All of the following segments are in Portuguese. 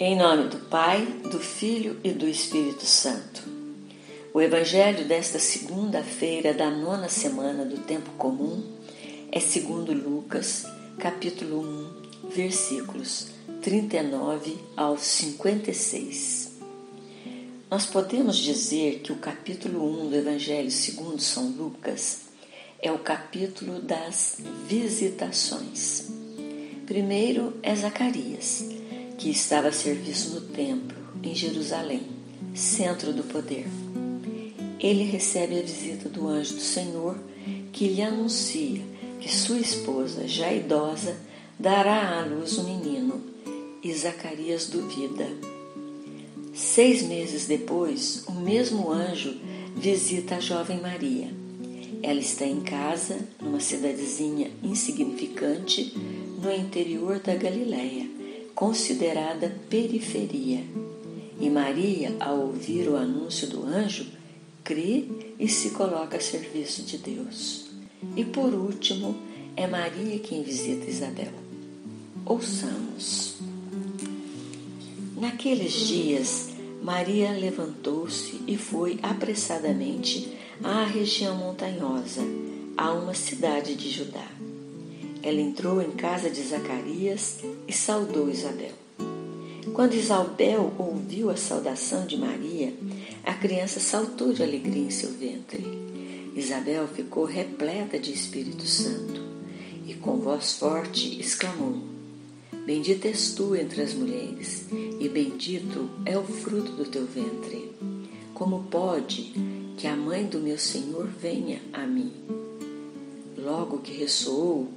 Em nome do Pai, do Filho e do Espírito Santo. O Evangelho desta segunda-feira da nona semana do Tempo Comum é segundo Lucas, capítulo 1, versículos 39 ao 56. Nós podemos dizer que o capítulo 1 do Evangelho segundo São Lucas é o capítulo das visitações. Primeiro é Zacarias que estava a serviço no templo, em Jerusalém, centro do poder. Ele recebe a visita do anjo do Senhor, que lhe anuncia que sua esposa, já idosa, dará à luz um menino, e Zacarias duvida. Seis meses depois, o mesmo anjo visita a jovem Maria. Ela está em casa, numa cidadezinha insignificante, no interior da Galiléia considerada periferia. E Maria, ao ouvir o anúncio do anjo, crê e se coloca a serviço de Deus. E por último, é Maria quem visita Isabel. Ouçamos. Naqueles dias, Maria levantou-se e foi apressadamente à região montanhosa, a uma cidade de Judá ela entrou em casa de Zacarias e saudou Isabel. Quando Isabel ouviu a saudação de Maria, a criança saltou de alegria em seu ventre. Isabel ficou repleta de Espírito Santo e, com voz forte, exclamou: Bendita és tu entre as mulheres, e bendito é o fruto do teu ventre. Como pode que a mãe do meu Senhor venha a mim? Logo que ressoou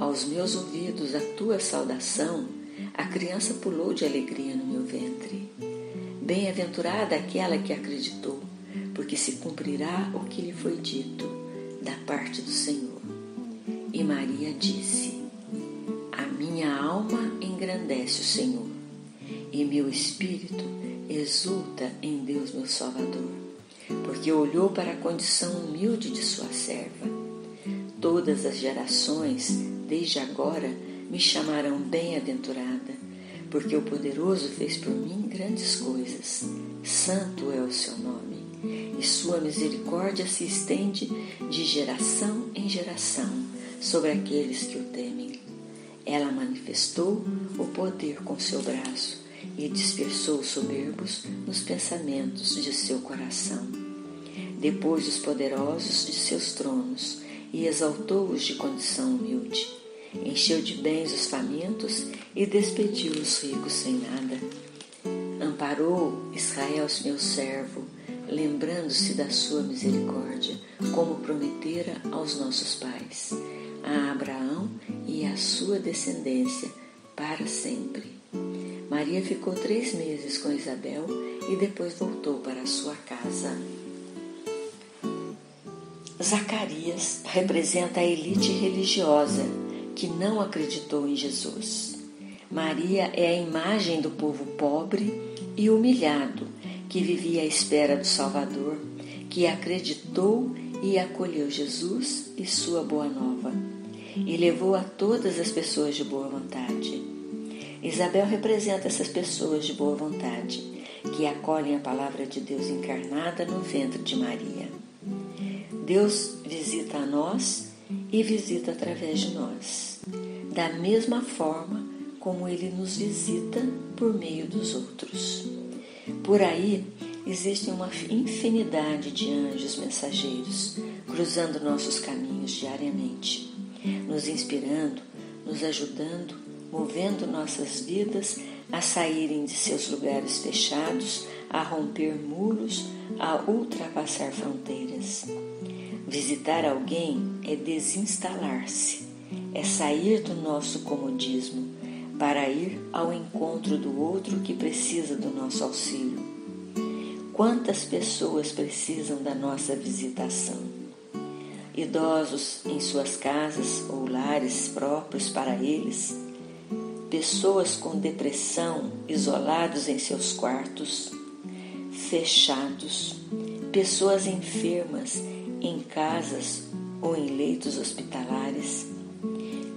aos meus ouvidos a tua saudação, a criança pulou de alegria no meu ventre. Bem-aventurada aquela que acreditou, porque se cumprirá o que lhe foi dito da parte do Senhor. E Maria disse: A minha alma engrandece o Senhor, e meu espírito exulta em Deus meu Salvador, porque olhou para a condição humilde de sua serva. Todas as gerações desde agora me chamarão bem-aventurada, porque o poderoso fez por mim grandes coisas. Santo é o seu nome, e sua misericórdia se estende de geração em geração sobre aqueles que o temem. Ela manifestou o poder com seu braço e dispersou os soberbos nos pensamentos de seu coração. Depois os poderosos de seus tronos e exaltou-os de condição humilde encheu de bens os famintos e despediu os ricos sem nada. Amparou Israel, meu servo, lembrando-se da sua misericórdia, como prometera aos nossos pais, a Abraão e à sua descendência, para sempre. Maria ficou três meses com Isabel e depois voltou para sua casa. Zacarias representa a elite religiosa que não acreditou em Jesus. Maria é a imagem do povo pobre e humilhado que vivia à espera do Salvador, que acreditou e acolheu Jesus e sua boa nova, e levou a todas as pessoas de boa vontade. Isabel representa essas pessoas de boa vontade, que acolhem a palavra de Deus encarnada no ventre de Maria. Deus visita a nós e visita através de nós, da mesma forma como ele nos visita por meio dos outros. Por aí existe uma infinidade de anjos mensageiros cruzando nossos caminhos diariamente, nos inspirando, nos ajudando, movendo nossas vidas a saírem de seus lugares fechados, a romper muros, a ultrapassar fronteiras. Visitar alguém é desinstalar-se, é sair do nosso comodismo para ir ao encontro do outro que precisa do nosso auxílio. Quantas pessoas precisam da nossa visitação? Idosos em suas casas ou lares próprios para eles, pessoas com depressão isolados em seus quartos, fechados, pessoas enfermas em casas ou em leitos hospitalares,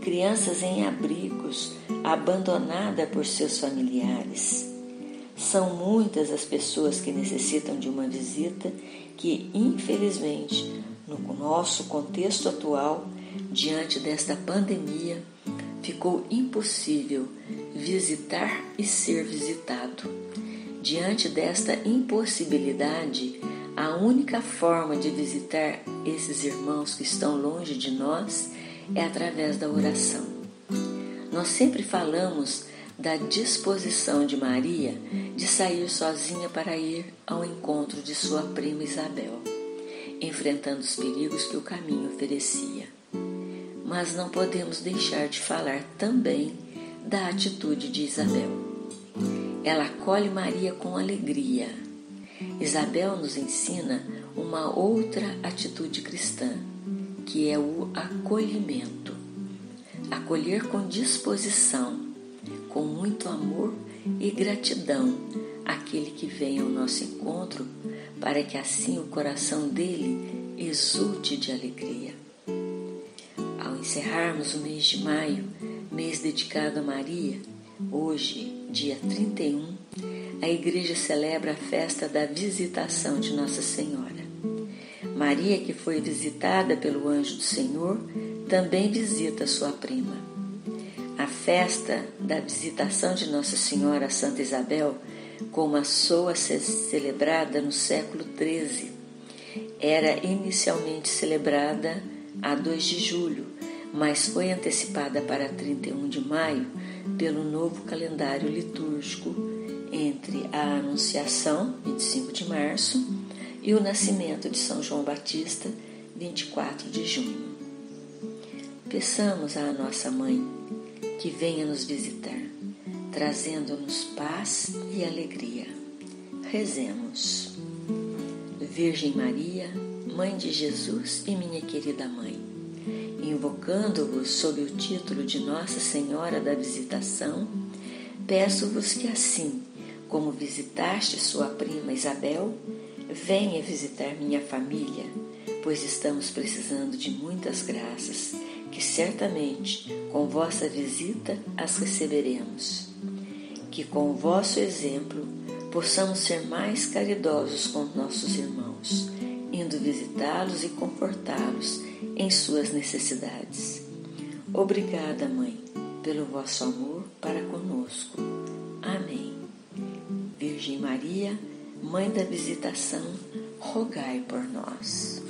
crianças em abrigos, abandonadas por seus familiares, São muitas as pessoas que necessitam de uma visita que, infelizmente, no nosso contexto atual, diante desta pandemia, ficou impossível visitar e ser visitado. Diante desta impossibilidade, a única forma de visitar esses irmãos que estão longe de nós é através da oração. Nós sempre falamos da disposição de Maria de sair sozinha para ir ao encontro de sua prima Isabel, enfrentando os perigos que o caminho oferecia. Mas não podemos deixar de falar também da atitude de Isabel. Ela acolhe Maria com alegria. Isabel nos ensina uma outra atitude cristã, que é o acolhimento. Acolher com disposição, com muito amor e gratidão aquele que vem ao nosso encontro, para que assim o coração dele exulte de alegria. Ao encerrarmos o mês de maio, mês dedicado a Maria, hoje, dia 31, a igreja celebra a festa da visitação de Nossa Senhora. Maria, que foi visitada pelo anjo do Senhor, também visita sua prima. A festa da visitação de Nossa Senhora a Santa Isabel, como a ser celebrada no século XIII, era inicialmente celebrada a 2 de julho, mas foi antecipada para 31 de maio pelo novo calendário litúrgico entre a Anunciação, 25 de março, e o nascimento de São João Batista, 24 de junho. Peçamos à nossa mãe que venha nos visitar, trazendo-nos paz e alegria. Rezemos. Virgem Maria, Mãe de Jesus e minha querida mãe, invocando-vos sob o título de Nossa Senhora da Visitação, peço-vos que assim, como visitaste sua prima Isabel, venha visitar minha família, pois estamos precisando de muitas graças, que certamente com vossa visita as receberemos. Que com o vosso exemplo possamos ser mais caridosos com nossos irmãos, indo visitá-los e confortá-los em suas necessidades. Obrigada, Mãe, pelo vosso amor para conosco. Amém. Virgem Maria, Mãe da Visitação, rogai por nós.